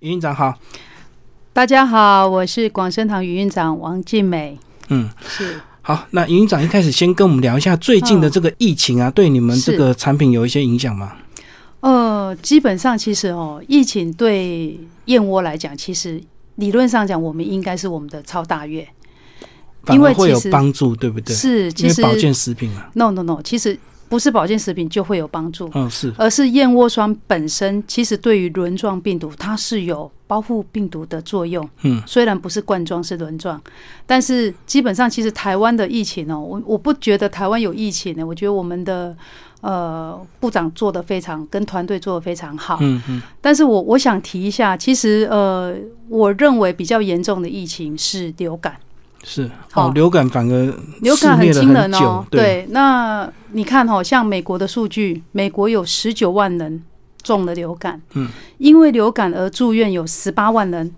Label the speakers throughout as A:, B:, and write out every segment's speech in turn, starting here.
A: 余院长好，
B: 大家好，我是广生堂云院长王静美。
A: 嗯，
B: 是
A: 好。那云院长一开始先跟我们聊一下最近的这个疫情啊，对你们这个产品有一些影响吗？
B: 呃，基本上其实哦，疫情对燕窝来讲，其实理论上讲，我们应该是我们的超大月，
A: 因为会有帮助，对不对？
B: 是，其实
A: 保健食品啊
B: ，no no no，其实不是保健食品就会有帮助，
A: 嗯，是，
B: 而是燕窝霜本身，其实对于轮状病毒，它是有包覆病毒的作用，
A: 嗯，
B: 虽然不是冠状是轮状，但是基本上其实台湾的疫情哦，我我不觉得台湾有疫情呢，我觉得我们的。呃，部长做的非常，跟团队做的非常好。
A: 嗯嗯。
B: 但是我我想提一下，其实呃，我认为比较严重的疫情是流感。
A: 是哦，流感反而
B: 流感很惊人
A: 哦。
B: 对，那你看哈，像美国的数据，美国有十九万人中了流感。
A: 嗯。
B: 因为流感而住院有十八万人，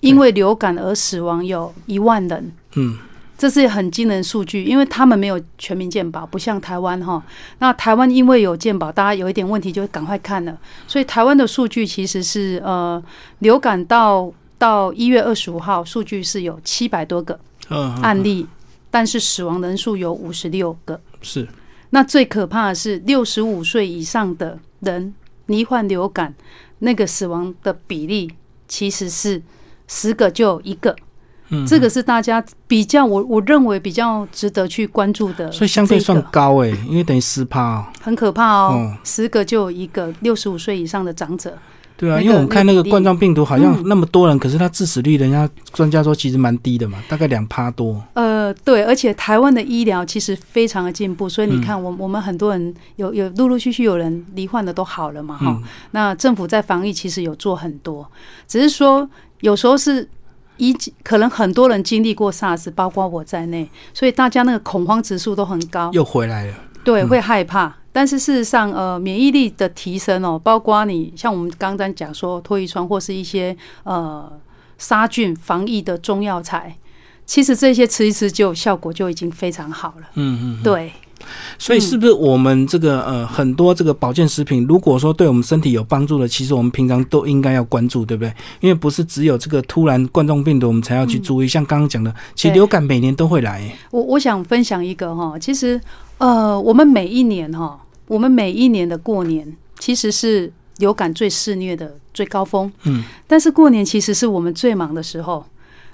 B: 因为流感而死亡有一万人。
A: 嗯。
B: 这是很惊人数据，因为他们没有全民健保，不像台湾哈。那台湾因为有健保，大家有一点问题就赶快看了。所以台湾的数据其实是呃，流感到到一月二十五号，数据是有七百多个案例，但是死亡人数有五十六个。
A: 是。
B: 那最可怕的是六十五岁以上的人罹患流感，那个死亡的比例其实是十个就有一个。嗯这个是大家比较，我我认为比较值得去关注的，
A: 所以相对算高哎，因为等于十趴哦，
B: 很可怕哦，十个就有一个六十五岁以上的长者。
A: 对啊，因为我们看那个冠状病毒好像那么多人，可是它致死率，人家专家说其实蛮低的嘛，大概两趴多。
B: 呃，对，而且台湾的医疗其实非常的进步，所以你看，我我们很多人有有陆陆续续有人罹患的都好了嘛哈。那政府在防疫其实有做很多，只是说有时候是。一可能很多人经历过 SARS，包括我在内，所以大家那个恐慌指数都很高，
A: 又回来了。
B: 对，会害怕。但是事实上，呃，免疫力的提升哦，包括你像我们刚刚讲说脱衣霜或是一些呃杀菌防疫的中药材，其实这些吃一吃就效果就已经非常好了。
A: 嗯嗯，
B: 对。
A: 所以是不是我们这个呃很多这个保健食品，如果说对我们身体有帮助的，其实我们平常都应该要关注，对不对？因为不是只有这个突然冠状病毒我们才要去注意，像刚刚讲的，其实流感每年都会来。
B: 我我想分享一个哈，其实呃我们每一年哈，我们每一年的过年其实是流感最肆虐的最高峰。
A: 嗯，
B: 但是过年其实是我们最忙的时候。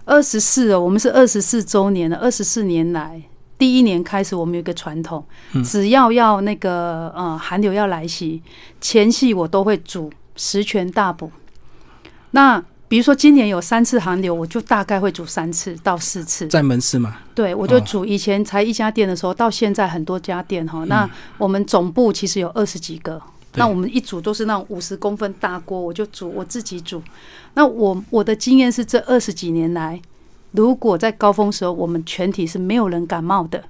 B: 二十四哦，我们是二十四周年了，二十四年来。第一年开始，我们有一个传统，只要要那个呃寒流要来袭，前戏我都会煮十全大补。那比如说今年有三次寒流，我就大概会煮三次到四次。
A: 在门市嘛？
B: 对，我就煮。以前才一家店的时候，到现在很多家店哈。那我们总部其实有二十几个，那我们一煮都是那种五十公分大锅，我就煮我自己煮。那我我的经验是，这二十几年来。如果在高峰时候，我们全体是没有人感冒的，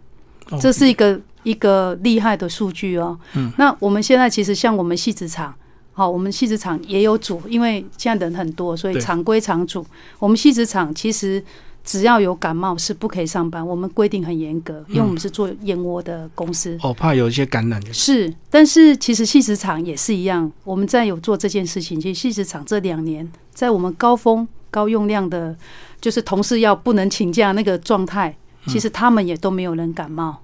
B: 这是一个一个厉害的数据哦。
A: 嗯，
B: 那我们现在其实像我们戏子厂，好，我们戏子厂也有煮，因为现在人很多，所以常规厂煮。我们戏子厂其实只要有感冒是不可以上班，我们规定很严格，因为我们是做燕窝的公司，
A: 哦，怕有一些感染。
B: 是，但是其实戏子厂也是一样，我们在有做这件事情。其实戏子厂这两年在我们高峰高用量的。就是同事要不能请假那个状态，其实他们也都没有人感冒。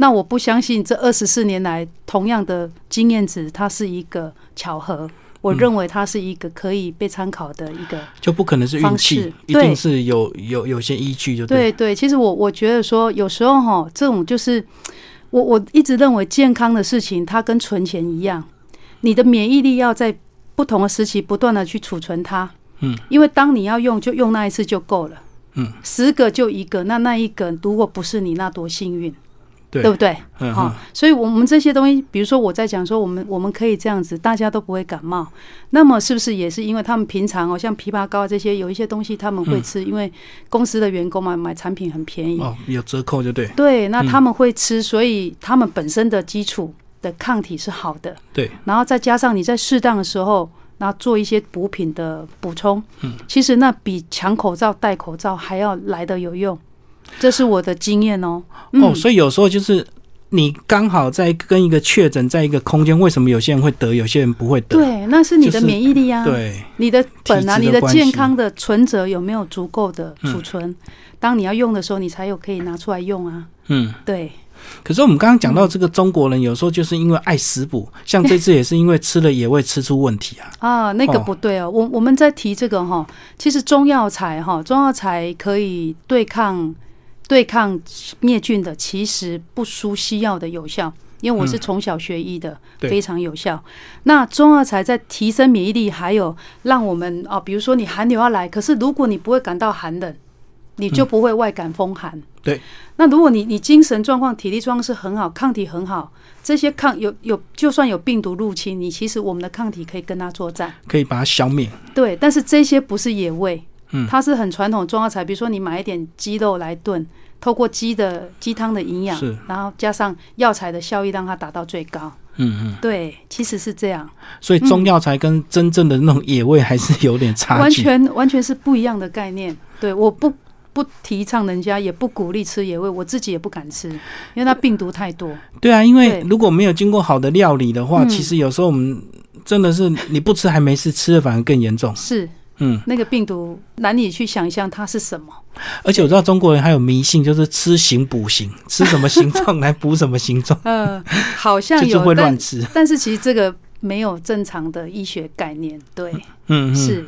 B: 那我不相信这二十四年来同样的经验值，它是一个巧合。我认为它是一个可以被参考的一个，
A: 就不可能是运气，一定是有有有些依据。就对
B: 对，其实我我觉得说，有时候哈，这种就是我我一直认为健康的事情，它跟存钱一样，你的免疫力要在不同的时期不断的去储存它。
A: 嗯，
B: 因为当你要用，就用那一次就够了。
A: 嗯，
B: 十个就一个，那那一个如果不是你，那多幸运，
A: 对
B: 对不对？
A: 好，
B: 所以我们这些东西，比如说我在讲说，我们我们可以这样子，大家都不会感冒。那么是不是也是因为他们平常哦，像枇杷膏这些，有一些东西他们会吃，因为公司的员工嘛，买产品很便宜
A: 哦，有折扣就对。
B: 对，那他们会吃，所以他们本身的基础的抗体是好的。
A: 对，
B: 然后再加上你在适当的时候。那做一些补品的补充，
A: 嗯，
B: 其实那比抢口罩、戴口罩还要来的有用，这是我的经验哦。
A: 哦，所以有时候就是你刚好在跟一个确诊在一个空间，为什么有些人会得，有些人不会得？
B: 对，那是你的免疫力啊，
A: 对，
B: 你的本啊，你的健康的存折有没有足够的储存？当你要用的时候，你才有可以拿出来用啊。
A: 嗯。
B: 对，
A: 可是我们刚刚讲到这个中国人，有时候就是因为爱食补，像这次也是因为吃了野味吃出问题啊。
B: 啊，那个
A: 哦
B: 不对哦。我我们在提这个哈，其实中药材哈，中药材可以对抗对抗灭菌的，其实不输西药的有效。因为我是从小学医的，
A: 对
B: 非常有效。那中药材在提升免疫力，还有让我们哦，比如说你寒流要来，可是如果你不会感到寒冷，你就不会外感风寒。
A: 对。
B: 那如果你你精神状况、体力状况是很好，抗体很好，这些抗有有，就算有病毒入侵，你其实我们的抗体可以跟它作战。
A: 可以把它消灭。
B: 对，但是这些不是野味，
A: 嗯
B: 它是很传统中药材。比如说你买一点鸡肉来炖，透过鸡的鸡汤的营养
A: 是，
B: 然后加上药材的效益，让它达到最高。
A: 嗯嗯，
B: 对，其实是这样，
A: 所以中药材跟真正的那种野味还是有点差
B: 完。全完全是不一样的概念。对，我不不提倡人家，也不鼓励吃野味，我自己也不敢吃，因为它病毒太多。
A: 对啊，因为如果没有经过好的料理的话，
B: 嗯
A: 其实有时候我们真的是你不吃还没事，吃了反而更严重。
B: 是
A: 嗯，
B: 那个病毒难以去想象它是什么。
A: 而且我知道中国人还有迷信，就是吃形补形，吃什么形状来补什么形状，
B: 呃，好像
A: 就是
B: 有，但
A: 会乱吃。
B: 但是其实这个没有正常的医学概念。对，
A: 嗯嗯。
B: 是。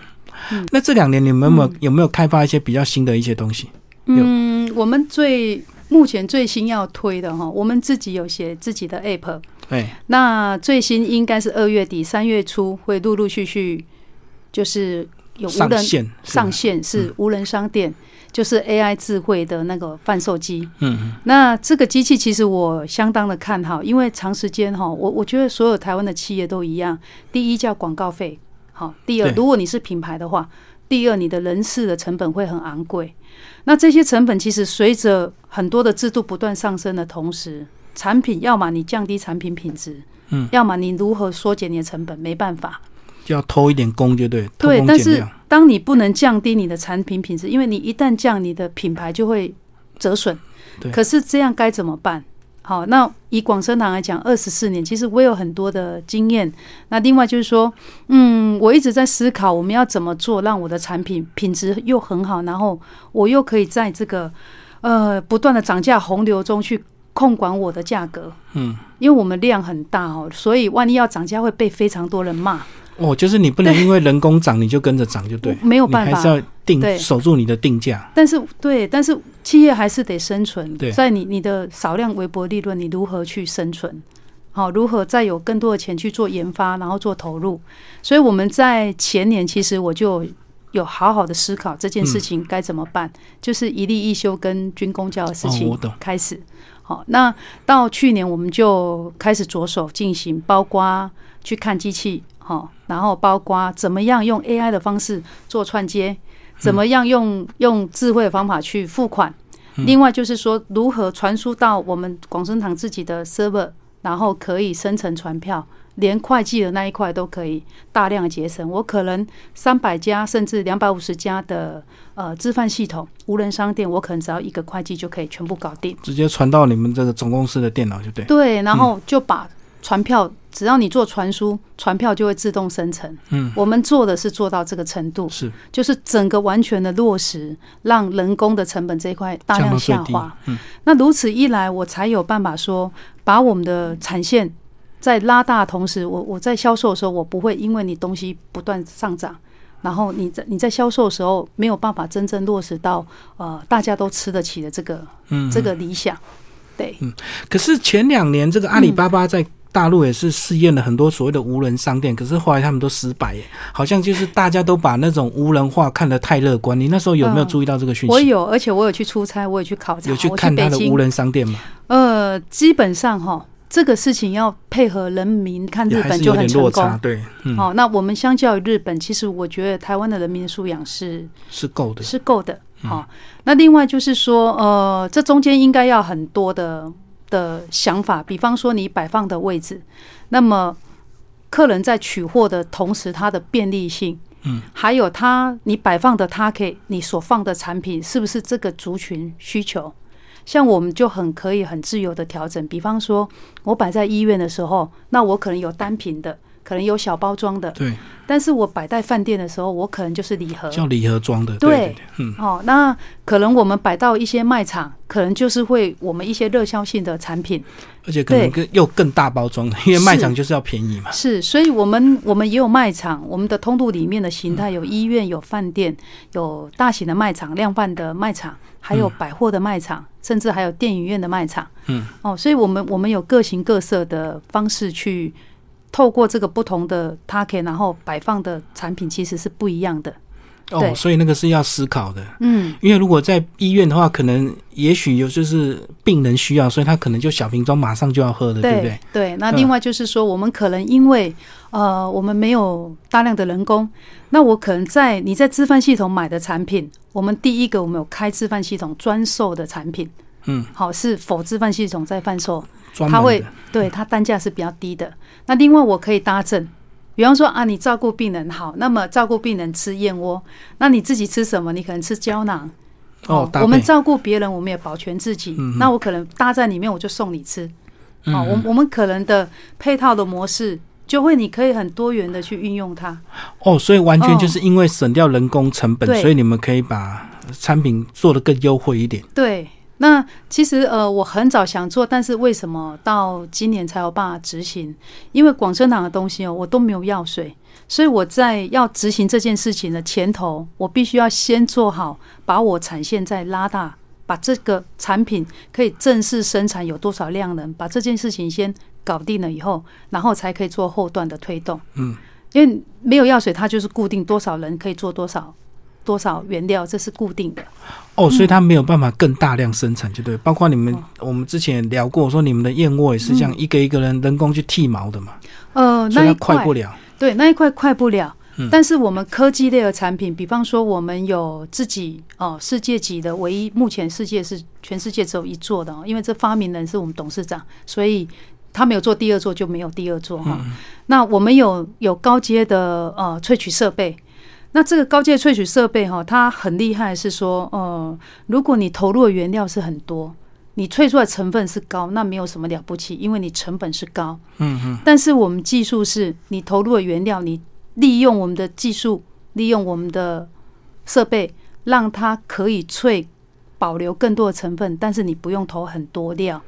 A: 那这两年你们有没有、
B: 嗯
A: 有没有开发一些比较新的一些东西？
B: 嗯，我们最目前最新要推的哈，我们自己有写自己的 app。
A: 哎，
B: 那最新应该是二月底三月初会陆陆续续就是有无人
A: 上线是吧
B: 上线是无人商店，就是 AI 智慧的那个贩售机。
A: 嗯嗯
B: 那这个机器其实我相当的看好，因为长时间哈，我我觉得所有台湾的企业都一样。第一叫广告费，好；第二，如果你是品牌的话，第二你的人事的成本会很昂贵。那这些成本其实随着很多的制度不断上升的同时，产品要么你降低产品品质，
A: 嗯，
B: 要么你如何缩减你的成本，没办法。
A: 就要偷一点工，就对，
B: 对，但是。当你不能降低你的产品品质，因为你一旦降，你的品牌就会折损。
A: 对
B: 可是这样该怎么办？好，那以广生堂来讲，二十四年，其实我有很多的经验。那另外就是说，嗯，我一直在思考我们要怎么做，让我的产品品质又很好，然后我又可以在这个呃不断的涨价洪流中去控管我的价格。
A: 嗯，
B: 因为我们量很大哦，所以万一要涨价会被非常多人骂。
A: 哦，就是你不能因为人工涨你就跟着涨，就对，
B: 没有办法。
A: 还是要定守住你的定价。
B: 但是对，但是企业还是得生存
A: 对，
B: 在你你的少量微薄利润，你如何去生存？好，如何再有更多的钱去做研发，然后做投入？所以我们在前年其实我就有好好的思考这件事情该怎么办，就是一例一休跟军工教的事情开始。好，那到去年我们就开始着手进行，包括去看机器，好，然后包括怎么样用 AI 的方式做串接，怎么样用用智慧的方法去付款。另外就是说，如何传输到我们广生堂自己的 server，然后可以生成传票，连会计的那一块都可以大量节省。我可能三百家甚至两百五十家的呃置饭系统无人商店，我可能只要一个会计就可以全部搞定。
A: 直接传到你们这个总公司的电脑，就对。
B: 对，然后就把传票，只要你做传输，传票就会自动生成。
A: 嗯，
B: 我们做的是做到这个程度，
A: 是
B: 就是整个完全的落实，让人工的成本这一块大量下滑。。
A: 嗯，
B: 那如此一来，我才有办法说，把我们的产线在拉大同时，我我在销售的时候，我不会因为你东西不断上涨，然后你在你在销售的时候没有办法真正落实到呃大家都吃得起的这个
A: 嗯，
B: 这个理想。对，嗯
A: 可是前两年这个阿里巴巴在大陆也是试验了很多所谓的无人商店，可是后来他们都失败耶，好像就是大家都把那种无人化看得太乐观。你那时候有没有
B: 嗯
A: 注意到这个讯息？
B: 我有，而且我有去出差，我有去考察，
A: 有去看他的无人商店吗？
B: 呃，基本上哈，这个事情要配合人民，看日本就很成功。。
A: 差对，嗯，
B: 哦，那我们相较于日本，其实我觉得台湾的人民素养是
A: 是够的。
B: 是够的。好、那另外就是说，呃，这中间应该要很多的的想法，比方说你摆放的位置，那么客人在取货的同时，它的便利性，
A: 嗯，
B: 还有它你摆放的它可以你所放的产品是不是这个族群需求？像我们就很可以很自由的调整。比方说，我摆在医院的时候，那我可能有单品的，可能有小包装的，
A: 对，
B: 但是我摆在饭店的时候，我可能就是礼盒。
A: 叫礼盒装的，
B: 对。
A: 嗯，
B: 哦，那可能我们摆到一些卖场，可能就是会我们一些热销性的产品，
A: 而且可能更又更大包装的，因为卖场就是要便宜嘛。
B: 是，所以我们我们也有卖场，我们的通路里面的形态有医院、有饭店、有大型的卖场、量贩的卖场，还有百货的卖场，甚至还有电影院的卖场。
A: 嗯，
B: 哦，所以我们我们有各形各色的方式去透过这个不同的 target，然后摆放的产品其实是不一样的。
A: 哦，所以那个是要思考的，
B: 嗯，
A: 因为如果在医院的话，可能也许有就是病人需要，所以他可能就小瓶装马上就要喝的，对不对？
B: 对，那
A: 嗯。
B: 另外就是说，我们可能因为呃，我们没有大量的人工，那我可能在你在资贩系统买的产品，我们第一个我们有开资贩系统专售的产品，
A: 嗯，
B: 好是否资贩系统在贩售，
A: 专
B: 它会对它单价是比较低的。那另外我可以搭赠，比方说啊，你照顾病人好，那么照顾病人吃燕窝，那你自己吃什么？你可能吃胶囊。
A: 哦，
B: 我们照顾别人，我们也保全自己。
A: 嗯
B: 那我可能搭在里面，我就送你吃。
A: 嗯
B: 哦，我我们可能的配套的模式，就会你可以很多元的去运用它。
A: 哦，所以完全就是因为省掉人工成本，
B: 对
A: 所以你们可以把产品做得更优惠一点。
B: 对，那其实呃，我很早想做，但是为什么到今年才有办法执行？因为广生堂的东西哦，我都没有药水，所以我在要执行这件事情的前头，我必须要先做好，把我产线再拉大。把这个产品可以正式生产有多少量能，把这件事情先搞定了以后，然后才可以做后段的推动。
A: 嗯，
B: 因为没有药水，它就是固定多少人可以做多少多少原料，这是固定的。
A: 哦，所以它没有办法更大量生产，就对。包括你们，我们之前也聊过，说你们的燕窝也是这样一个一个人人工去剃毛的嘛，
B: 呃，那一块
A: 快不了。
B: 对，那一块快不了。
A: 嗯
B: 但是我们科技类的产品，比方说我们有自己哦世界级的唯一，目前世界是全世界只有一座的哦，因为这发明人是我们董事长，所以他没有做第二座就没有第二座哈。那我们有有高阶的呃萃取设备。那这个高阶萃取设备哈，它很厉害，是说，呃，如果你投入的原料是很多，你萃出来成分是高，那没有什么了不起，因为你成本是高。
A: 嗯嗯，
B: 但是我们技术是你投入的原料，你利用我们的技术，利用我们的设备，让它可以萃保留更多的成分，但是你不用投很多料。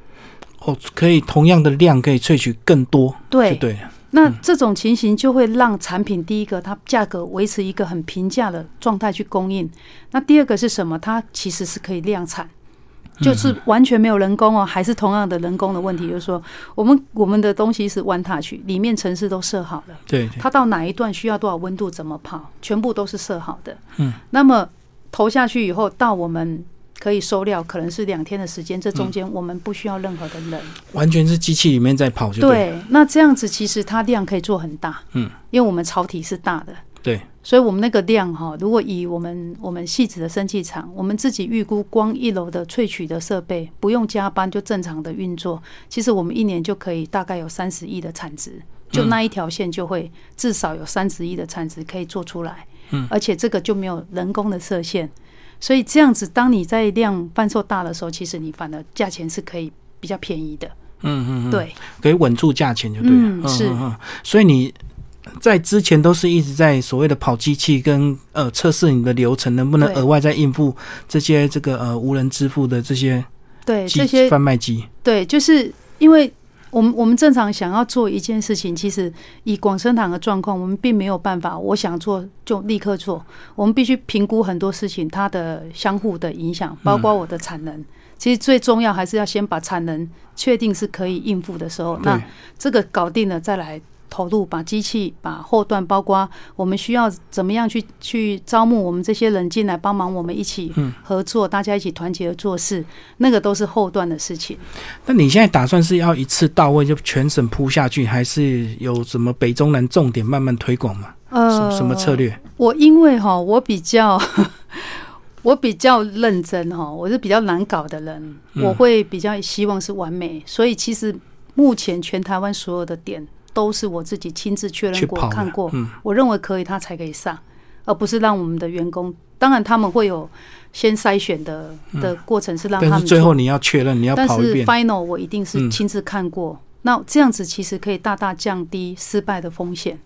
A: 哦，可以同样的量可以萃取更多，
B: 对，
A: 对了。
B: 那这种情形就会让产品第一个它价格维持一个很平价的状态去供应。那第二个是什么？它其实是可以量产。就是完全没有人工哦，还是同样的人工的问题，就是说，我们我们的东西是 one touch，里面程式都设好了，
A: 对对，
B: 它到哪一段需要多少温度，怎么跑，全部都是设好的。
A: 嗯，
B: 那么投下去以后，到我们可以收料，可能是两天的时间，这中间我们不需要任何的人。
A: 完全是机器里面在跑，就对。
B: 对，那这样子其实它量可以做很大。
A: 嗯，
B: 因为我们槽体是大的。
A: 对，
B: 所以我们那个量哈，如果以我们我们细致的生气厂，我们自己预估，光一楼的萃取的设备不用加班就正常的运作，其实我们一年就可以大概有三十亿的产值，就那一条线就会至少有三十亿的产值可以做出来。
A: 嗯，
B: 而且这个就没有人工的设限，所以这样子，当你在量贩售大的时候，其实你反而价钱是可以比较便宜的。
A: 嗯嗯嗯，，
B: 对，
A: 可以稳住价钱就对了。
B: 嗯是
A: 嗯，所以你在之前都是一直在所谓的跑机器跟呃测试你的流程，能不能额外再应付这些这个呃无人支付的这些
B: 对，这些
A: 贩卖机？
B: 对，就是因为我们我们正常想要做一件事情，其实以广生堂的状况，我们并没有办法，我想做就立刻做，我们必须评估很多事情它的相互的影响，包括我的产能。其实最重要还是要先把产能确定是可以应付的时候，那，这个搞定了再来。投入把机器、把后段，包括我们需要怎么样去去招募我们这些人进来帮忙，我们一起
A: 嗯
B: 合作，大家一起团结的做事，那个都是后段的事情。
A: 那你现在打算是要一次到位就全省铺下去，还是有什么北中南重点慢慢推广嘛？什
B: 呃，
A: 么什么策略？
B: 我因为哈，我比较 我比较认真哈，我是比较难搞的人，
A: 嗯
B: 我会比较希望是完美，所以其实目前全台湾所有的点都是我自己亲自确认过、看过，
A: 嗯
B: 我认为可以，他才可以上，而不是让我们的员工当然他们会有先筛选的的过程，是让他们
A: 最后你要确认，你要
B: 但是
A: 跑一遍。
B: final 我一定是
A: 嗯
B: 亲自看过，那这样子其实可以大大降低失败的风险。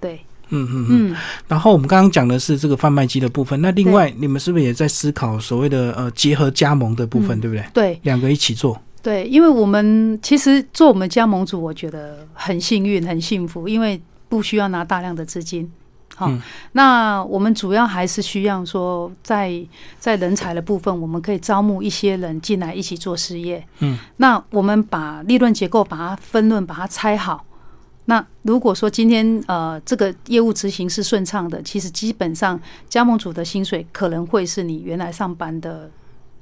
B: 对，
A: 嗯嗯嗯。
B: 嗯，
A: 然后我们刚刚讲的是这个贩卖机的部分，那另外你们是不是也在思考所谓的呃结合加盟的部分，
B: 嗯
A: 对不对？
B: 对
A: 两个一起做。
B: 对，因为我们其实做我们加盟主，我觉得很幸运、很幸福，因为不需要拿大量的资金。好、
A: 嗯
B: 那我们主要还是需要说在，在人才的部分，我们可以招募一些人进来一起做事业。
A: 嗯，
B: 那我们把利润结构把它分论，把它拆好。那如果说今天呃这个业务执行是顺畅的，其实基本上加盟主的薪水可能会是你原来上班的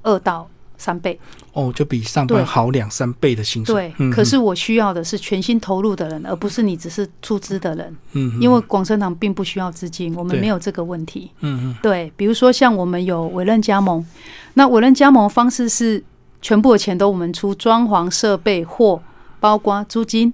B: 二到三倍。
A: 哦，就比上班好两三倍的薪水。
B: 对，
A: 嗯
B: 可是我需要的是全心投入的人，而不是你只是出资的人。
A: 嗯，嗯
B: 因为广生堂并不需要资金，我们没有这个问题。
A: 嗯嗯
B: 对，比如说像我们有委任加盟，那委任加盟方式是全部的钱都我们出，装潢、设备、货，包括租金。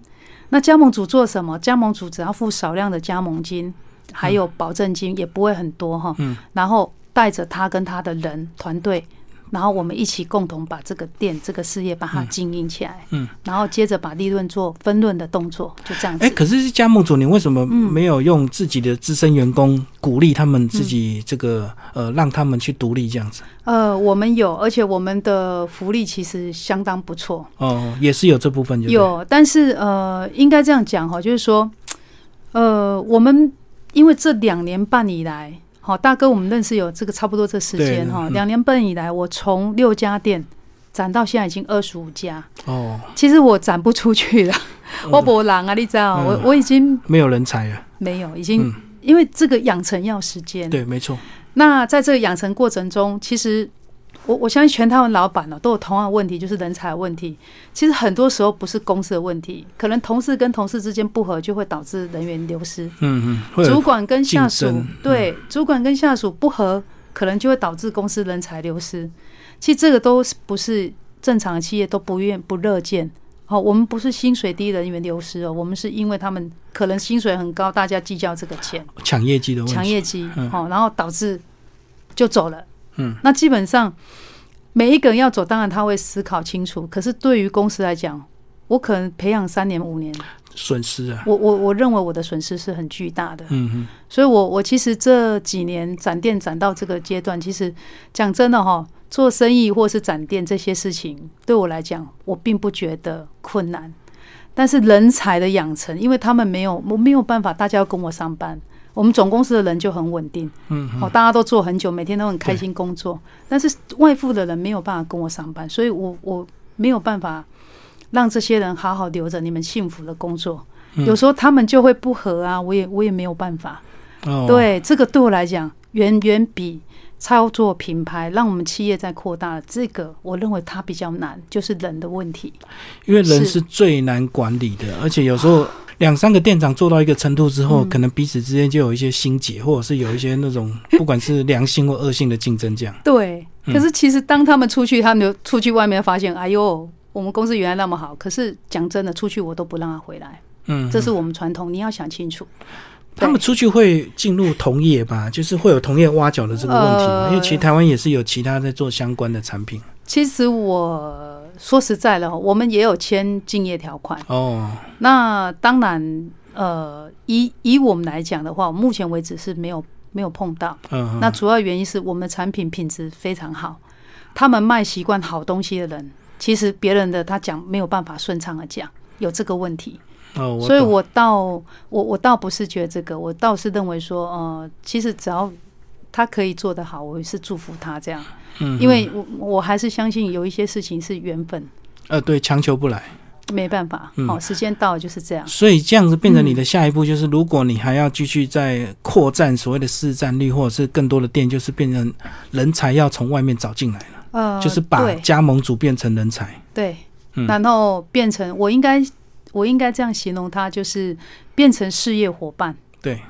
B: 那加盟主做什么？加盟主只要付少量的加盟金，还有保证金，也不会很多哈。
A: 嗯
B: 然后带着他跟他的人团队，然后我们一起共同把这个店、这个事业把它经营起来。
A: 嗯，
B: 然后接着把利润做分润的动作，就这样子。
A: 哎，可是加盟主，你为什么
B: 嗯
A: 没有用自己的资深员工鼓励他们自己这个呃，让他们去独立这样子？
B: 呃，我们有，而且我们的福利其实相当不错。
A: 哦，也是有这部分就，
B: 有，但是呃，应该这样讲哈，就是说，呃，我们因为这两年半以来，好大哥，我们认识有这个差不多这时间哈，两年半以来，我从六家店展到现在已经二十五家，
A: 哦，
B: 其实我展不出去了，我博狼啊，你知道，
A: 嗯。
B: 我我已经
A: 没有人才了。
B: 没有，已经、
A: 嗯。
B: 因为这个养成要时间，
A: 对，没错。
B: 那在这个养成过程中，其实我我相信全台湾老板呢、都有同样的问题，就是人才的问题。其实很多时候不是公司的问题，可能同事跟同事之间不合，就会导致人员流失。
A: 嗯嗯，
B: 主管跟下属对主管跟下属不合，可能就会导致公司人才流失。其实这个都是不是正常的企业都不愿不乐见。好、我们不是薪水低人员流失哦，我们是因为他们可能薪水很高，大家计较这个钱。
A: 抢业绩的问题。
B: 抢业绩，
A: 嗯
B: 哦，然后导致就走了。
A: 嗯，
B: 那基本上每一个人要走，当然他会思考清楚。可是对于公司来讲，我可能培养三年五年，
A: 损失啊。
B: 我我我认为我的损失是很巨大的。
A: 嗯嗯，
B: 所以我我其实这几年展店展到这个阶段，其实讲真的哈，做生意或是展店这些事情，对我来讲，我并不觉得困难。但是人才的养成，因为他们没有，我没有办法，大家要跟我上班。我们总公司的人就很稳定，
A: 嗯
B: 哦，大家都做很久，每天都很开心工作。但是外部的人没有办法跟我上班，所以我我没有办法让这些人好好留着你们幸福的工作。
A: 嗯
B: 有时候他们就会不和啊，我也我也没有办法。
A: 哦，
B: 对，这个对我来讲，远远比操作品牌让我们企业在扩大，这个我认为它比较难，就是人的问题。
A: 因为人
B: 是
A: 是最难管理的，而且有时候两三个店长做到一个程度之后，
B: 嗯
A: 可能彼此之间就有一些心结，或者是有一些那种 不管是良性或恶性的竞争，这样。
B: 对，
A: 嗯
B: 可是其实当他们出去，他们就出去外面发现，哎呦，我们公司原来那么好。可是讲真的，出去我都不让他回来，
A: 嗯，
B: 这是我们传统，你要想清楚。
A: 他们出去会进入同业吧，就是会有同业挖角的这个问题嘛，
B: 呃
A: 因为其实台湾也是有其他在做相关的产品。
B: 其实我说实在的，我们也有签竞业条款。
A: 哦，
B: 那当然，呃，以以我们来讲的话，目前为止是没有没有碰到。
A: 嗯，
B: 那主要原因是我们的产品品质非常好，他们卖习惯好东西的人，其实别人的他讲没有办法顺畅的讲，有这个问题。
A: 哦，
B: 所以我倒我我倒不是觉得这个，我倒是认为说，呃，其实只要他可以做得好，我是祝福他这样，
A: 嗯，
B: 因为我我还是相信有一些事情是缘分，
A: 呃，对，强求不来。
B: 没办法，
A: 嗯
B: 好、时间到了就是这样。
A: 所以这样子变成你的下一步就是，如果你还要继续在扩展所谓的市占率，或者是更多的店，就是变成人才要从外面找进来了，
B: 呃，
A: 就是把加盟主变成人才。
B: 对，
A: 嗯
B: 然后变成我应该我应该这样形容他，就是变成事业伙伴。
A: 对，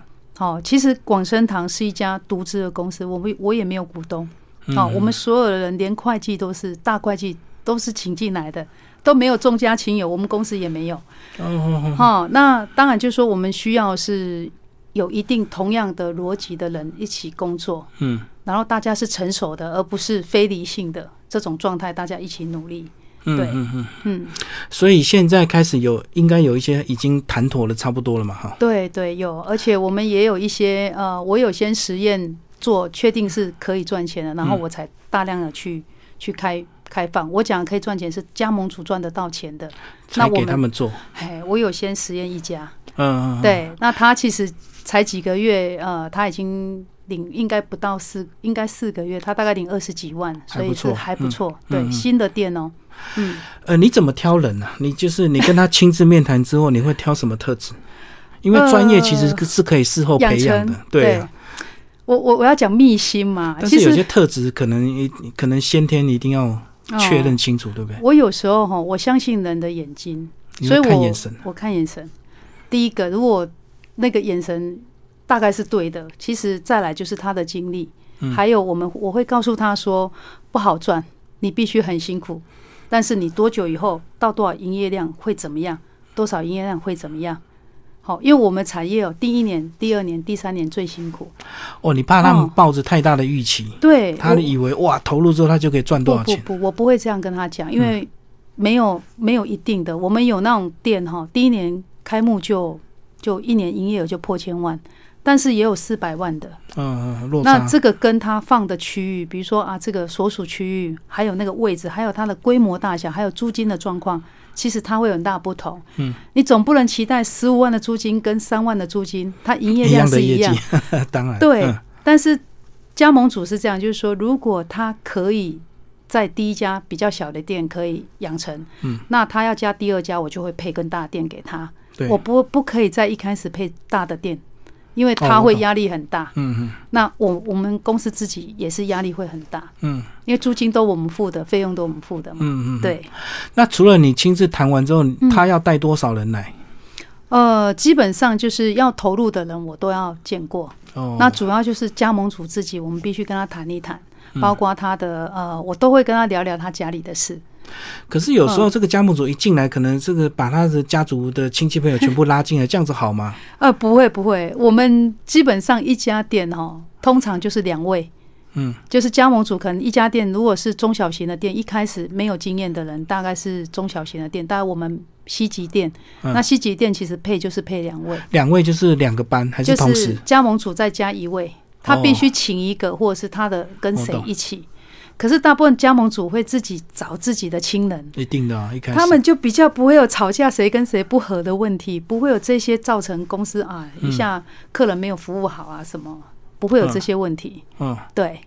B: 好、其实广生堂是一家独资的公司，我们我也没有股东。
A: 嗯
B: 好、我们所有的人连会计都是大会计都是请进来的，都没有众家亲友，我们公司也没有。
A: 哦，
B: 哈、那当然就是说我们需要是有一定同样的逻辑的人一起工作，
A: 嗯
B: 然后大家是成熟的，而不是非理性的这种状态，大家一起努力。
A: 嗯
B: 对
A: 嗯嗯，
B: 嗯，
A: 所以现在开始有应该有一些已经谈妥了，差不多了嘛，哈。
B: 对对，有，而且我们也有一些呃，我有先实验做，确定是可以赚钱的，然后
A: 嗯。
B: 我才大量的去去开开放。我讲可以赚钱是加盟主赚得到钱的，那我给
A: 他们做，
B: 哎，我有先实验一家，
A: 嗯。
B: 对，那他其实才几个月，呃，他已经领应该不到四，应该四个月，他大概领二十几万，所以是
A: 还不错
B: 对，新的店哦，嗯，
A: 呃，你怎么挑人呢、啊？你就是你跟他亲自面谈之后，你会挑什么特质？因为专业其实
B: 呃
A: 是可以事后培养的
B: 成，
A: 对啊。
B: 我我我要讲秘辛嘛，
A: 但是有些特质可能一可能先天一定要确认
B: 哦
A: 清楚，对不对？
B: 我有时候哈，我相信人的眼睛，所以我
A: 看眼神，
B: 我看眼神。第一个，如果那个眼神大概是对的，其实再来就是他的经历，
A: 嗯
B: 还有我们我会告诉他说不好赚，你必须很辛苦，但是你多久以后到多少营业量会怎么样，多少营业量会怎么样？好，因为我们产业哦，第一年、第二年、第三年最辛苦。
A: 哦，你怕他们
B: 哦
A: 抱着太大的预期，
B: 对，
A: 他
B: 我
A: 以为哇投入之后他就可以赚多少钱？
B: 不不不，我不会这样跟他讲，因为没有没有一定的。我们有那种店哈，第一年开幕就就一年营业额就破千万，但是也有四百万的。
A: 嗯，嗯落差
B: 那这个跟他放的区域，比如说啊，这个所属区域，还有那个位置，还有它的规模大小，还有租金的状况，其实它会有很大不同。
A: 嗯，
B: 你总不能期待十五万的租金跟三万的租金，它营业量是一样。
A: 当然
B: 对，
A: 嗯
B: 但是加盟主是这样，就是说，如果他可以在第一家比较小的店可以养成，
A: 嗯，
B: 那他要加第二家，我就会配更大的店给他。
A: 对，
B: 我不不可以在一开始配大的店，因为他会压力很大。
A: 嗯嗯
B: 那我我们公司自己也是压力会很大，
A: 嗯
B: 因为租金都我们付的，费用都我们付的嘛。
A: 嗯嗯，。
B: 对，
A: 那除了你亲自谈完之后，
B: 嗯
A: 他要带多少人来？
B: 呃，基本上就是要投入的人，我都要见过。
A: 哦，
B: 那主要就是加盟主自己，我们必须跟他谈一谈，
A: 嗯
B: 包括他的呃，我都会跟他聊聊他家里的事。
A: 可是有时候
B: 嗯。
A: 这个加盟主一进来，可能这个把他的家族的亲戚朋友全部拉进来，这样子好吗？
B: 呃，不会不会，我们基本上一家店哦，通常就是两位，
A: 嗯，
B: 就是加盟主可能一家店，如果是中小型的店，一开始没有经验的人，大概是中小型的店，大概我们西级店，
A: 嗯。
B: 那西级店其实配就是配两位，
A: 两位就是两个班还是同时？
B: 是加盟主再加一位，他
A: 哦
B: 必须请一个，或者是他的跟谁一起。可是大部分加盟主会自己找自己的亲人，
A: 一定的啊，一开始。
B: 他们就比较不会有吵架谁跟谁不和的问题，不会有这些造成公司啊
A: 嗯。
B: 一下客人没有服务好啊什么，不会有这些问题。
A: 嗯，
B: 对。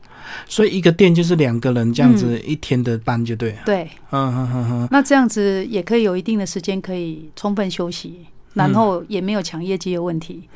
A: 所以一个店就是两个人这样子一天的班就对了。
B: 对，
A: 嗯嗯嗯嗯，
B: 那这样子也可以有一定的时间可以充分休息，然后也没有抢业绩的问题。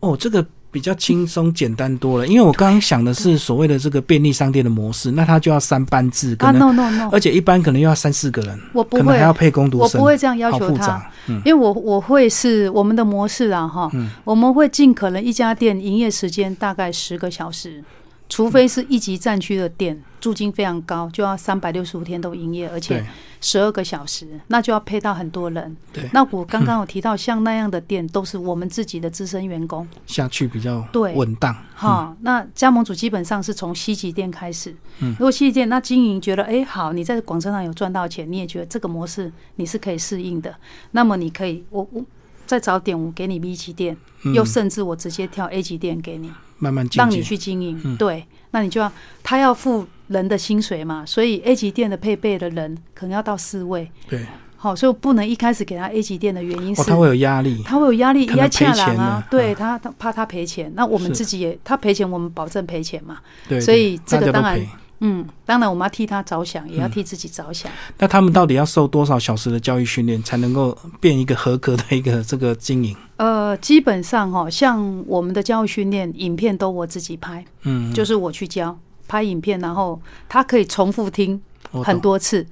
A: 哦，这个比较轻松简单多了。因为我刚刚想的是所谓的这个便利商店的模式，那它就要三班制，可
B: 啊
A: 能、
B: ，no no no，
A: 而且一般可能又要三四个人，
B: 我不会
A: 可能还，要配工读生，
B: 我不会这样要求他。因为我我会是我们的模式啊哈，
A: 嗯
B: 我们会尽可能一家店营业时间大概十个小时，除非是一级战区的店，租金非常高，就要三百六十五天都营业，而且十二个小时，那就要配到很多人。
A: 对，
B: 那我刚刚有提到，像那样的店都是我们自己的资深员工，
A: 下去比较
B: 对。
A: 稳当。
B: 哈、那加盟主基本上是从西级店开始。
A: 嗯。
B: 如果西级店那经营觉得，哎、好，你在广州上有赚到钱，你也觉得这个模式你是可以适应的，那么你可以，我我再找点我给你 B 级店，
A: 嗯。
B: 又甚至我直接跳 A 级店给你，
A: 慢慢进
B: 让你。去经营。
A: 嗯
B: 对，那你就要他要付人的薪水嘛，所以 A 级店的配备的人可能要到四位。
A: 对，
B: 好，所以我不能一开始给他 A 级店的原因是，
A: 哦，他会有压力。
B: 他会有压力，压
A: 钱
B: 郎啊，对
A: 嗯
B: 他他怕他赔钱，那我们自己也他赔钱，我们保证赔钱嘛。
A: 对，
B: 所以这个当然嗯，当然我们要替他着想，
A: 嗯
B: 也要替自己着想。
A: 那他们到底要受多少小时的教育训练，才能够变一个合格的一个这个经营？
B: 呃，基本上哈、像我们的教育训练影片都我自己拍，
A: 嗯，
B: 就是我去教拍影片，然后他可以重复听很多次。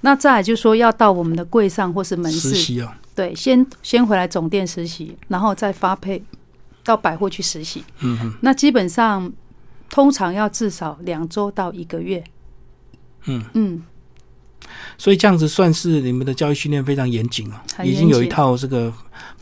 B: 那再来就是说要到我们的柜上或是门市，
A: 实习哦。
B: 对，先先回来总店实习，然后再发配到百货去实习。
A: 嗯嗯
B: 那基本上通常要至少两周到一个月。
A: 嗯
B: 嗯，
A: 所以这样子算是你们的教育训练非常严谨啊，已经有一套这个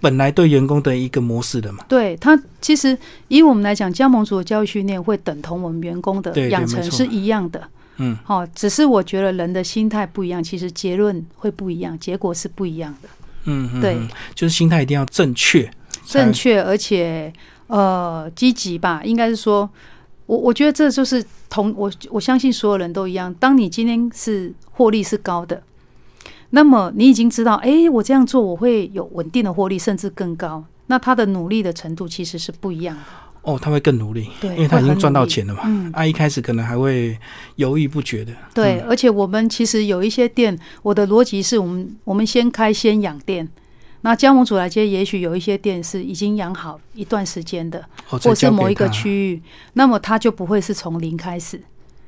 A: 本来对员工的一个模式的嘛。
B: 对他，其实以我们来讲，加盟组的教育训练会等同我们员工的养成是一样的。
A: 嗯，
B: 好、只是我觉得人的心态不一样，其实结论会不一样，结果是不一样的。
A: 嗯嗯，
B: 对
A: 嗯，就是心态一定要正确，
B: 正确而且呃积极吧，应该是说，我我觉得这就是同我我相信所有人都一样。当你今天是获利是高的，那么你已经知道，哎、我这样做我会有稳定的获利，甚至更高。那他的努力的程度其实是不一样的，
A: 哦，他会更努力，
B: 对
A: 因为他已经赚到钱了嘛。
B: 嗯，
A: 啊，一开始可能还会犹豫不决的。
B: 对，而且我们其实有一些店，我的逻辑是我们我们先开先养店，那加盟主来接，也许有一些店是已经养好一段时间的，
A: 哦，
B: 或是某一个
A: 他，
B: 区域，那么他就不会是从零开始。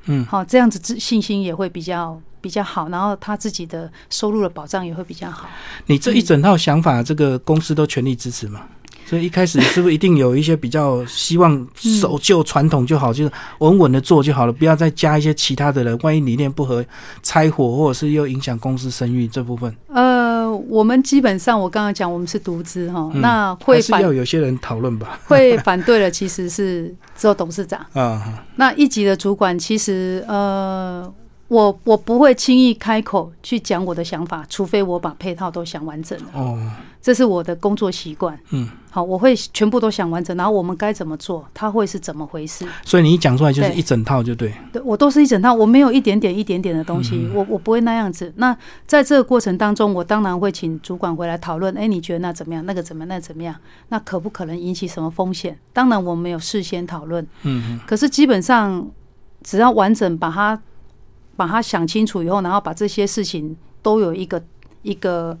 A: 嗯，
B: 好，这样子自信心也会比较比较好，然后他自己的收入的保障也会比较好。
A: 你这一整套想法，这个公司都全力支持嘛？所以一开始是不是一定有一些比较希望守旧传统就好，就是稳稳的做就好了，不要再加一些其他的人，万一理念不合拆伙，或者是又影响公司声誉这部分，
B: 呃，我们基本上我刚刚讲我们是独资哈，
A: 嗯
B: 那会反
A: 要有些人讨论吧？
B: 会反对的其实是只有董事长。
A: 啊，
B: 那一级的主管其实呃，我我不会轻易开口去讲我的想法，除非我把配套都想完整了，
A: 哦，
B: 这是我的工作习惯。
A: 嗯，
B: 好，我会全部都想完整，然后我们该怎么做，它会是怎么回事。
A: 所以你一讲出来就是一整套，就对。
B: 对我都是一整套，我没有一点点一点点的东西，
A: 嗯
B: 我我不会那样子。那在这个过程当中，我当然会请主管回来讨论，哎，你觉得那怎么样？那个怎么样？那怎么样？那可不可能引起什么风险？当然我们有事先讨论，
A: 嗯嗯，
B: 可是基本上只要完整把它把它想清楚以后，然后把这些事情都有一个一个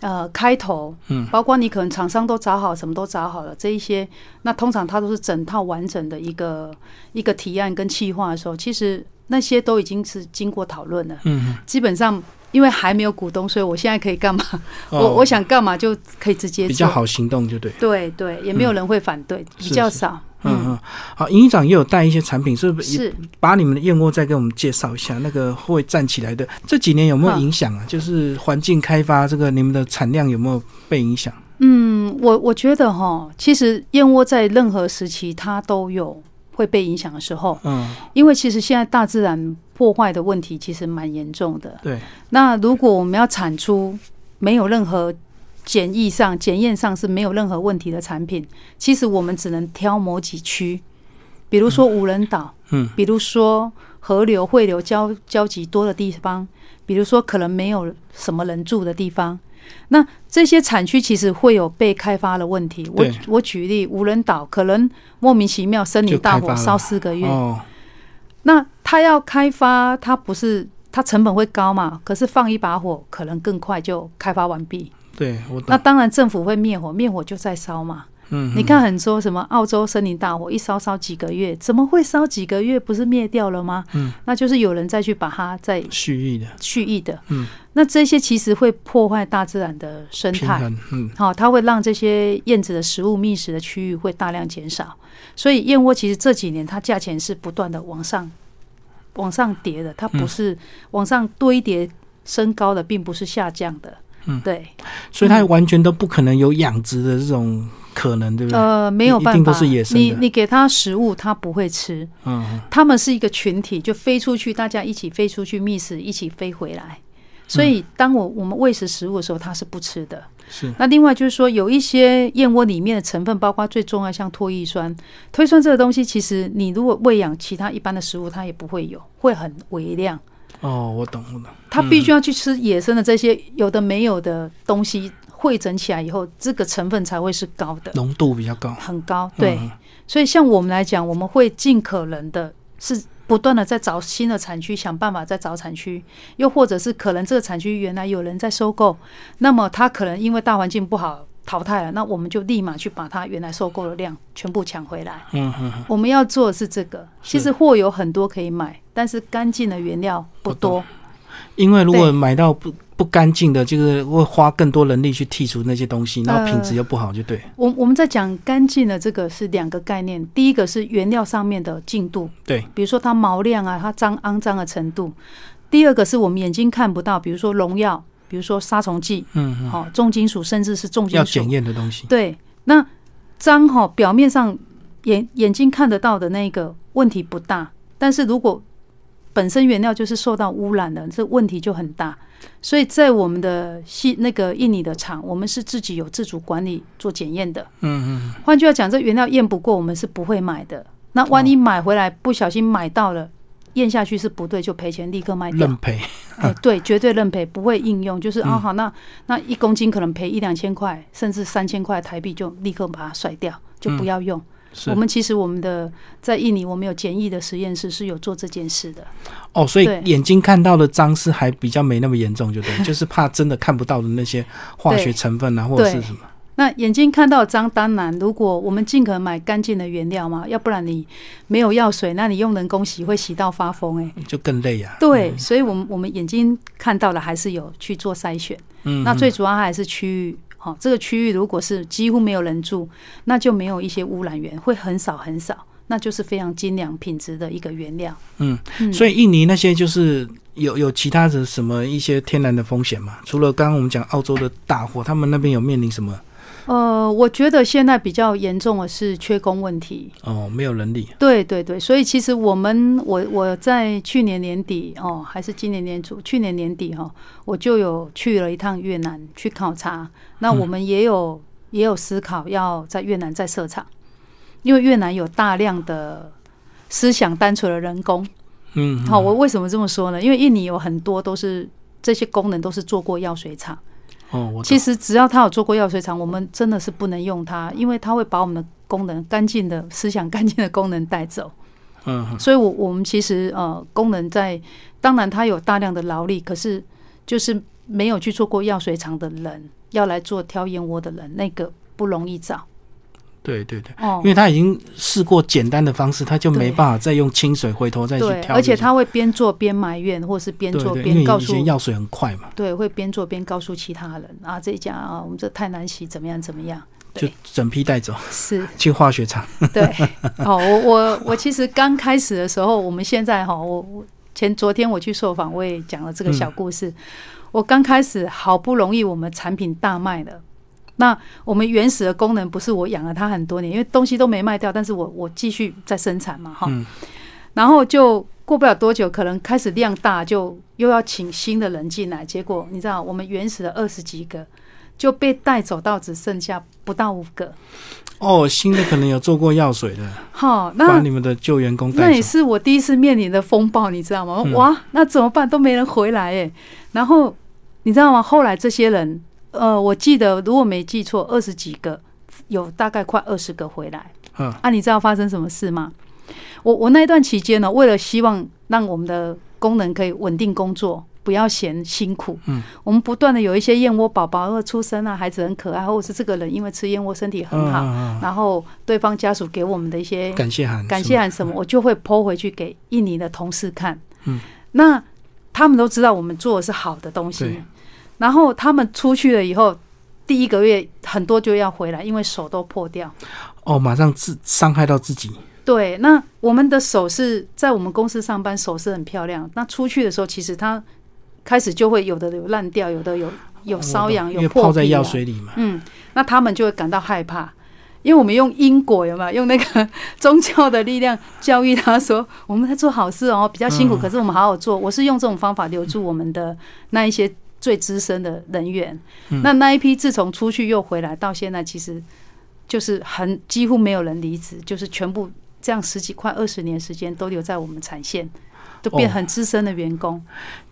B: 呃开头，
A: 嗯，
B: 包括你可能厂商都找好，什么都找好了，这一些，那通常它都是整套完整的一个一个提案跟企划的时候，其实那些都已经是经过讨论了，
A: 嗯，
B: 基本上。因为还没有股东，所以我现在可以干嘛？
A: 哦
B: 我我想干嘛就可以直接。
A: 比较好行动，就对。
B: 对对，也没有人会反对，比较少。
A: 嗯嗯，好，营长也有带一些产品，是不是？
B: 是
A: 把你们的燕窝再给我们介绍一下，那个会站起来的这几年有没有影响啊？就是环境开发这个你们的产量有没有被影响？
B: 嗯，我我觉得哈，其实燕窝在任何时期它都有会被影响的时候，
A: 嗯，
B: 因为其实现在大自然破坏的问题其实蛮严重的。
A: 对，
B: 那如果我们要产出没有任何检疫上、检验上是没有任何问题的产品，其实我们只能挑某几区，比如说无人岛，
A: 嗯，
B: 比如说河流汇流交交集多的地方，比如说可能没有什么人住的地方。那这些产区其实会有被开发的问题。我我举例，无人岛可能莫名其妙森林大火烧四个月，
A: 哦，
B: 那它要开发，它不是它成本会高嘛？可是放一把火，可能更快就开发完毕。
A: 对我。
B: 那当然政府会灭火，灭火就在烧嘛。
A: 嗯，
B: 你看很多什么澳洲森林大火，一烧烧几个月，怎么会烧几个月？不是灭掉了吗？
A: 嗯，
B: 那就是有人再去把它再
A: 蓄意的
B: 蓄意的。
A: 嗯，
B: 那这些其实会破坏大自然的生态。
A: 嗯，
B: 好、它会让这些燕子的食物觅食的区域会大量减少，所以燕窝其实这几年它价钱是不断的往上往上叠的，它不是往上堆叠升高的，并不是下降的。
A: 嗯
B: 对，
A: 所以它完全都不可能有养殖的这种可能，对不对？
B: 呃，没有办法，
A: 一定都是野生的
B: 你你给它食物，它不会吃。
A: 嗯，
B: 它们是一个群体，就飞出去，大家一起飞出去觅食，一起飞回来。所以，当我我们喂食食物的时候，它是不吃的。
A: 是，
B: 那另外就是说，有一些燕窝里面的成分，包括最重要像唾液酸，唾液酸这个东西，其实你如果喂养其他一般的食物，它也不会有，会很微量。
A: 哦，我懂，我懂。
B: 他必须要去吃野生的这些有的没有的东西，汇整起来以后，这个成分才会是高的，
A: 浓度比较高。
B: 很高。对，
A: 嗯
B: 所以像我们来讲，我们会尽可能的是不断的在找新的产区，想办法在找产区，又或者是可能这个产区原来有人在收购，那么他可能因为大环境不好淘汰了，那我们就立马去把它原来收购的量全部抢回来。
A: 嗯，
B: 我们要做的是这个，其实货有很多可以买，但是干净的原料不多。
A: 因为如果买到不不干净的，就是会花更多人力去剔除那些东西，然后
B: 呃
A: 品质又不好，就对。
B: 我我们在讲干净的这个是两个概念，第一个是原料上面的净度，
A: 对，
B: 比如说它毛量啊，它脏肮脏的程度。第二个是我们眼睛看不到，比如说农药，比如说杀虫剂，
A: 嗯好，
B: 哦，重金属，甚至是重金属
A: 要检。验的东西。
B: 对，那脏哈、表面上眼眼睛看得到的那个问题不大，但是如果本身原料就是受到污染的，这问题就很大。所以在我们的系那个印尼的厂，我们是自己有自主管理做检验的。
A: 嗯嗯，
B: 换句话讲，这原料验不过，我们是不会买的。那万一买回来不小心买到了，验下去是不对，就赔钱，立刻卖掉
A: 认。赔。
B: 哎，对，绝对认赔，不会应用。就是啊，
A: 嗯
B: 好，那那一公斤可能赔一两千块，甚至三千块台币，就立刻把它甩掉，就不要用。
A: 是
B: 我们其实我们的在印尼，我们有简易的实验室是有做这件事的。
A: 哦，所以眼睛看到的脏是还比较没那么严重，就对，就是怕真的看不到的那些化学成分啊，或者是什么。
B: 那眼睛看到脏，当然，如果我们尽可能买干净的原料嘛，要不然你没有药水，那你用人工洗会洗到发疯哎、
A: 就更累啊。
B: 对，所以我们我们眼睛看到了还是有去做筛选。
A: 嗯，
B: 那最主要还是区域，好、这个区域如果是几乎没有人住，那就没有一些污染源，会很少很少，那就是非常精良品质的一个原料。
A: 嗯
B: 嗯
A: 所以印尼那些就是有有其他的什么一些天然的风险嘛？除了刚刚我们讲澳洲的大火，他们那边有面临什么？
B: 呃，我觉得现在比较严重的是缺工问题。
A: 哦，没有人力。
B: 对对对，所以其实我们我我在去年年底哦，还是今年年初，去年年底哈、我就有去了一趟越南去考察。那我们也有、也有思考要在越南再设厂，因为越南有大量的思想单纯的人工。
A: 嗯，
B: 好、我为什么这么说呢？因为印尼有很多都是这些功能都是做过药水厂。
A: 哦，
B: 其实只要他有做过药水厂，我们真的是不能用它，因为它会把我们的功能干净的思想干净的功能带走。
A: 嗯嗯。
B: 所以我，我们其实呃，功能在当然它有大量的劳力，可是就是没有去做过药水厂的人，要来做挑燕窝的人，那个不容易找
A: 对对对，
B: 哦
A: 因。为他已经试过简单的方式，他就没
B: 对
A: 办法再用清水回头再去
B: 对，
A: 挑。
B: 而且他会边做边埋怨，或是边做边告诉
A: 药水很快嘛，
B: 对，会边做边告诉其他人啊，这一家啊，我们这太难洗，怎么样怎么样？
A: 就整批带走
B: 是
A: 去化学厂。
B: 对，好，我我我其实刚开始的时候，我们现在哈，我我前昨天我去受访，我也讲了这个小故事。我刚开始好不容易我们产品大卖了，那我们原始的功能不是我养了它很多年，因为东西都没卖掉，但是我我继续在生产嘛哈，
A: 嗯
B: 然后就过不了多久，可能开始量大，就又要请新的人进来，结果你知道，我们原始的二十几个就被带走到只剩下不到五个，
A: 哦，新的可能有做过药水的，
B: 好，那
A: 把你们的旧员工
B: 那也。是我第一次面临的风暴，你知道吗？
A: 嗯
B: 哇，那怎么办？都没人回来哎。然后你知道吗？后来这些人，呃，我记得如果没记错，二十几个，有大概快二十个回来。
A: 嗯
B: 啊，你知道发生什么事吗？我我那一段期间呢，为了希望让我们的功能可以稳定工作，不要嫌辛苦，
A: 嗯，
B: 我们不断的有一些燕窝宝宝或出生啊，孩子很可爱，或者是这个人因为吃燕窝身体很好，然后对方家属给我们的一些
A: 嗯感谢函，
B: 感谢函什么，我就会抛回去给印尼的同事看。
A: 嗯，
B: 那他们都知道我们做的是好的东西
A: 对，
B: 然后他们出去了以后，第一个月很多就要回来，因为手都破掉。
A: 哦，马上自伤害到自己。
B: 对，那我们的手是在我们公司上班，手是很漂亮。那出去的时候，其实它开始就会有的有烂掉，有的有有瘙痒，有破、啊
A: 泡在药。水里嘛。
B: 嗯，那他们就会感到害怕，因为我们用因果有没有用那个宗教的力量教育他说我们在做好事哦，比较辛苦，
A: 嗯
B: 可是我们好好做。我是用这种方法留住我们的那一些最资深的人员。
A: 嗯
B: 那那一批自从出去又回来到现在，其实就是很几乎没有人离职，就是全部这样十几快二十年时间都留在我们产线。都变
A: 哦
B: 很资深的员工，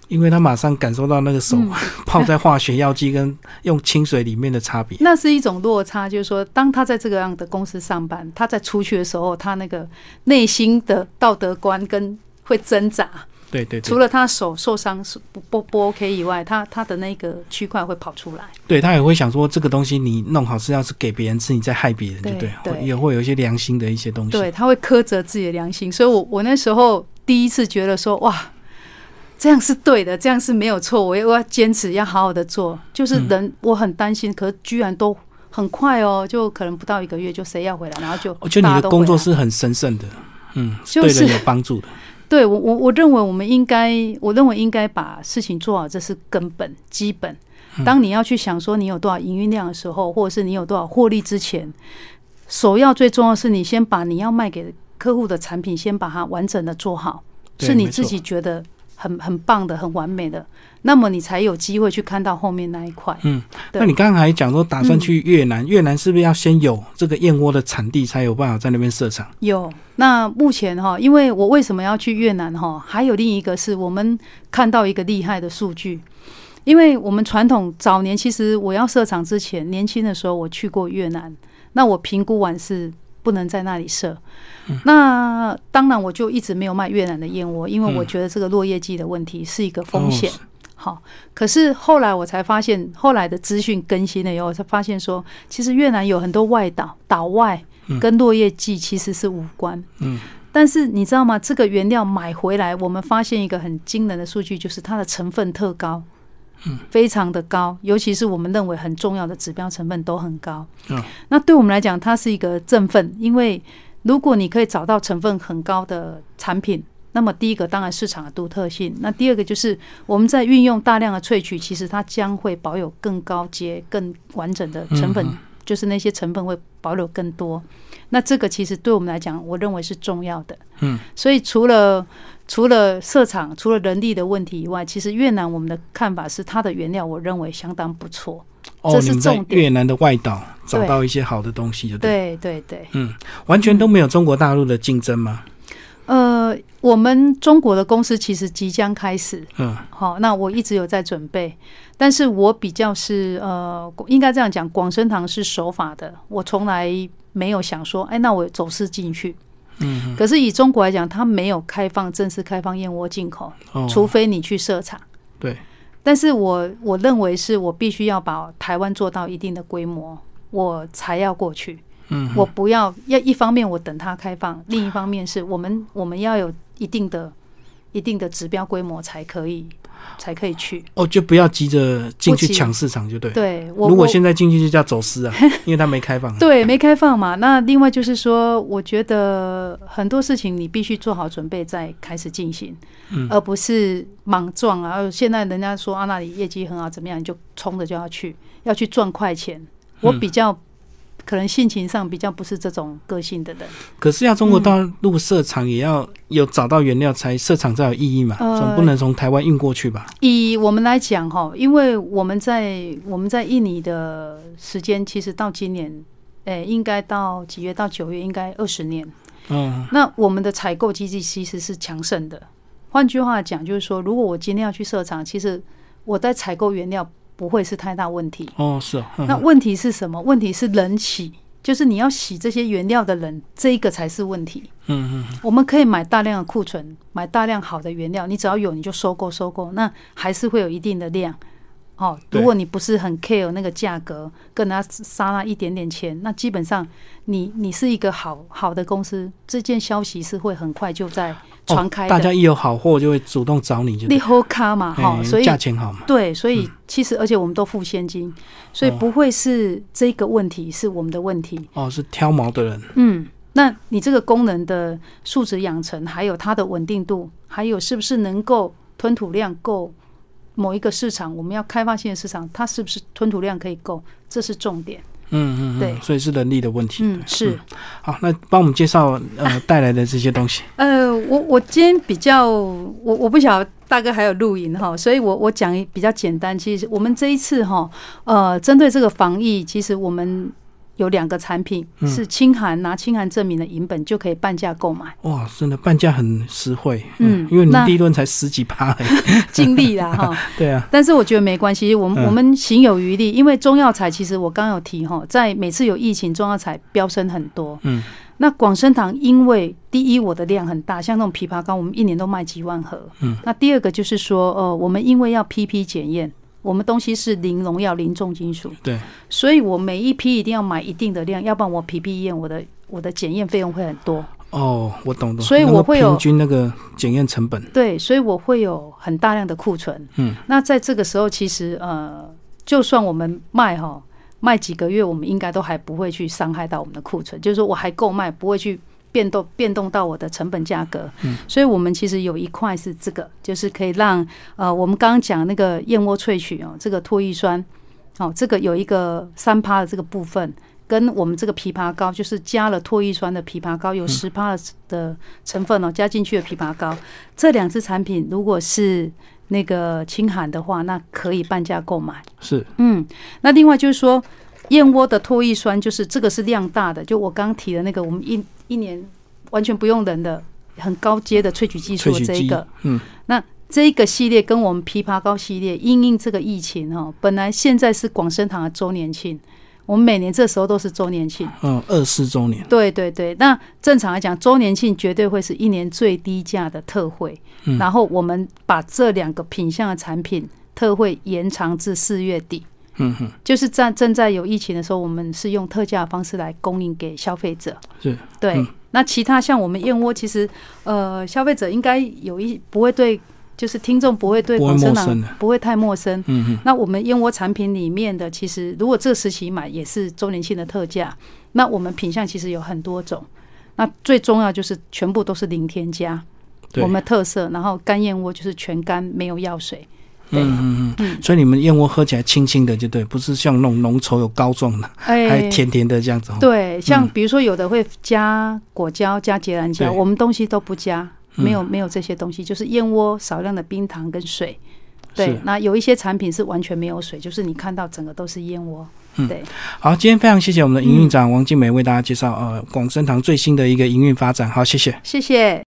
A: 因为他马上感受到那个手
B: 嗯
A: 泡在化学药剂跟用清水里面的差别。
B: 那是一种落差，就是说，当他在这个样的公司上班，他在出去的时候，他那个内心的道德观跟会挣扎。
A: 对对对
B: 除，了他手受伤是不不不 OK 以外，他他的那个区块会跑出来。
A: 对他也会想说，这个东西你弄好是要是给别人吃，你再害别人，就
B: 对
A: 也会有一些良心的一些东西。
B: 对，他会苛责自己的良心。所以我我那时候第一次觉得说，哇，这样是对的，这样是没有错，我要我要坚持，要好好的做。就是
A: 嗯
B: 人，我很担心，可是居然都很快哦，就可能不到一个月就谁要回来，然后就
A: 我觉得你的工作是很神圣的，嗯，
B: 就是
A: 对人有帮助的。
B: 对我我我认为我们应该，我认为应该把事情做好，这是根本基本。当你要去想说你有多少营运量的时候，或者是你有多少获利之前，首要最重要是你先把你要卖给客户的产品先把它完整的做好，是你自己觉得很很棒的、很完美的，那么你才有机会去看到后面那一块。
A: 嗯，那你刚刚还讲说打算去越南，越南是不是要先有这个燕窝的产地，才有办法在那边设厂？
B: 有。那目前哈，因为我为什么要去越南哈？还有另一个是我们看到一个厉害的数据。因为我们传统早年，其实我要设厂之前，年轻的时候我去过越南，那我评估完是不能在那里设。那当然我就一直没有卖越南的燕窝，因为我觉得这个落叶季的问题是一个风险。好，可是后来我才发现，后来的资讯更新了以后，才发现说，其实越南有很多外岛岛外跟落叶季其实是无关。嗯，但是你知道吗？这个原料买回来，我们发现一个很惊人的数据，就是它的成分特高。非常的高，尤其是我们认为很重要的指标成分都很高。嗯，那对我们来讲，它是一个振奋，因为如果你可以找到成分很高的产品，那么第一个当然市场的独特性，那第二个就是我们在运用大量的萃取，其实它将会保有更高阶、更完整的成分，就是那些成分会保留更多。那这个其实对我们来讲，我认为是重要的。嗯，所以除了除了设厂、除了人力的问题以外，其实越南我们的看法是它的原料，我认为相当不错。
A: 哦，你们在越南的外岛找到一些好的东西就，
B: 对对对。
A: 嗯，完全都没有中国大陆的竞争吗？
B: 呃，我们中国的公司其实即将开始。嗯，好，那我一直有在准备，但是我比较是呃，应该这样讲，广生堂是守法的，我从来没有想说，哎，那我走私进去。嗯，可是以中国来讲，它没有开放正式开放燕窝进口，除非你去设厂。
A: 对，
B: 但是我我认为是我必须要把台湾做到一定的规模，我才要过去。嗯，我不要要一方面我等它开放，另一方面是我们我们要有一定的一定的指标规模才可以。才可以去
A: 哦，就不要急着进去抢市场，就对。
B: 对，
A: 如果现在进去就叫走私啊，因为它没开放。
B: 对，没开放嘛。那另外就是说，我觉得很多事情你必须做好准备再开始进行，而不是莽撞啊。现在人家说啊，那里业绩很好，怎么样，你就冲着就要去，要去赚快钱。我比较。可能性情上比较不是这种个性的人，
A: 可是要中国大陆设厂，也要有找到原料才设厂才有意义嘛，总不能从台湾运过去吧？
B: 以我们来讲哈，因为我们在我们在印尼的时间，其实到今年，诶，应该到几月？到九月，应该二十年。嗯，那我们的采购机制其实是强盛的。换句话讲，就是说，如果我今天要去设厂，其实我在采购原料。不会是太大问题
A: 哦，是啊。
B: 那问题是什么？问题是人洗，就是你要洗这些原料的人，这一个才是问题。嗯嗯。我们可以买大量的库存，买大量好的原料，你只要有你就收购收购，那还是会有一定的量。哦，如果你不是很 care 那个价格，跟他杀那一点点钱，那基本上你你是一个好好的公司，这件消息是会很快就在。传开，
A: 大家一有好货就会主动找你，就
B: 利好卡嘛，哈，所以
A: 价钱好嘛，
B: 对，所以其实而且我们都付现金，所以不会是这个问题是我们的问题。
A: 哦，是挑毛的人，
B: 嗯，那你这个功能的素质养成，还有它的稳定度，还有是不是能够吞吐量够某一个市场，我们要开发性的市场，它是不是吞吐量可以够，这是重点。
A: 嗯嗯，对，所以是能力的问题。
B: 嗯，是。
A: 好，那帮我们介绍呃 带来的这些东西。
B: 呃，我我今天比较，我我不晓得大哥还有录音哈，所以我我讲比较简单。其实我们这一次哈，呃，针对这个防疫，其实我们。有两个产品是清寒，拿清寒证明的银本就可以半价购买。
A: 哇，真的半价很实惠。嗯，因为你利润才十几趴，
B: 尽力啦哈。
A: 对啊，
B: 但是我觉得没关系，我们我们行有余力，因为中药材其实我刚有提哈，在每次有疫情，中药材飙升很多。嗯，那广生堂因为第一我的量很大，像那种枇杷膏，我们一年都卖几万盒。嗯，那第二个就是说，呃，我们因为要 PP 检验。我们东西是零农药、零重金属，
A: 对，
B: 所以我每一批一定要买一定的量，要不然我皮皮验我的我的检验费用会很多。
A: 哦，我懂懂。
B: 所以我会有
A: 平均那个检验成本。
B: 对，所以我会有很大量的库存。嗯，那在这个时候，其实呃，就算我们卖哈卖几个月，我们应该都还不会去伤害到我们的库存，就是说我还够卖，不会去变动变动到我的成本价格。
A: 嗯
B: 所以我们其实有一块是这个，就是可以让呃，我们刚刚讲那个燕窝萃取哦，这个脱乙酸，哦，这个有一个三趴的这个部分。跟我们这个枇杷膏，就是加了脱乙酸的枇杷膏，有十趴的成分哦，加进去的枇杷膏，这两支产品如果是那个清寒的话，那可以半价购买。
A: 是
B: 嗯，那另外就是说，燕窝的脱乙酸，就是这个是量大的，就我刚提的那个，我们一一年完全不用人的很高阶的萃取技术这一个，，
A: 嗯，
B: 那这一个系列跟我们枇杷膏系列，因应这个疫情哦，本来现在是广生堂的周年庆，我们每年这时候都是周年庆。
A: 嗯，二四周年，
B: 对对对，那正常来讲，周年庆绝对会是一年最低价的特惠。
A: 嗯。
B: 然后我们把这两个品相的产品特惠延长至四月底，
A: 嗯哼，
B: 就是在正在有疫情的时候，我们是用特价的方式来供应给消费者。
A: 是
B: 对，
A: 嗯
B: 那其他像我们燕窝，其实呃，消费者应该有一不会对，就是听众不会对
A: 不会
B: 广生堂
A: 陌生的
B: 不会太陌生。
A: 嗯哼，
B: 那我们燕窝产品里面的，其实如果这时期买也是周年庆的特价。那我们品相其实有很多种，那最重要就是全部都是零添加，
A: 对，
B: 我们的特色。然后干燕窝就是全干，没有药水。对
A: 嗯嗯嗯，
B: 嗯，
A: 所以你们燕窝喝起来清清的，就对，不是像那种浓稠有膏状的，还
B: 哎，
A: 甜甜的这样子哦。
B: 对，像
A: 嗯。
B: 比如说有的会加果胶、加芥蓝胶，我们东西都不加，
A: 嗯。
B: 没有没有这些东西，就是燕窝少量的冰糖跟水。对，那有一些产品是完全没有水，就是你看到整个都是燕窝。
A: 嗯。
B: 对，
A: 好，今天非常谢谢我们的营运长王静梅为大家介绍呃广生堂最新的一个营运发展，好，谢谢。
B: 谢谢。